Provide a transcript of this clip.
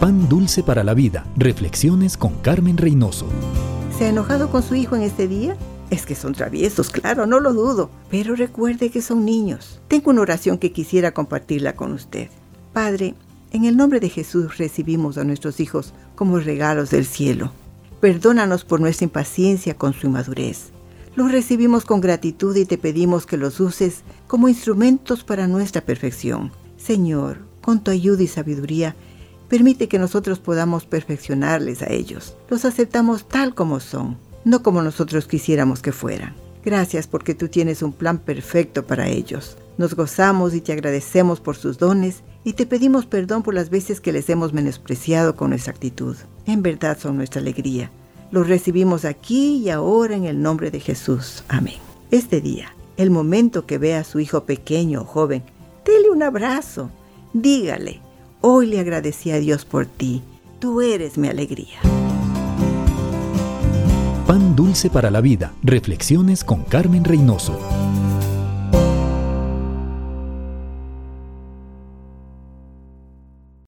Pan dulce para la vida. Reflexiones con Carmen Reynoso. ¿Se ha enojado con su hijo en este día? Es que son traviesos, claro, no lo dudo. Pero recuerde que son niños. Tengo una oración que quisiera compartirla con usted. Padre, en el nombre de Jesús recibimos a nuestros hijos como regalos del cielo. Perdónanos por nuestra impaciencia con su inmadurez. Los recibimos con gratitud y te pedimos que los uses como instrumentos para nuestra perfección. Señor, con tu ayuda y sabiduría, permite que nosotros podamos perfeccionarles a ellos. Los aceptamos tal como son, no como nosotros quisiéramos que fueran. Gracias porque tú tienes un plan perfecto para ellos. Nos gozamos y te agradecemos por sus dones y te pedimos perdón por las veces que les hemos menospreciado con nuestra actitud. En verdad son nuestra alegría. Los recibimos aquí y ahora en el nombre de Jesús. Amén. Este día, el momento que vea a su hijo pequeño o joven, dele un abrazo. Dígale, hoy le agradecí a Dios por ti. Tú eres mi alegría. Pan dulce para la vida. Reflexiones con Carmen Reynoso.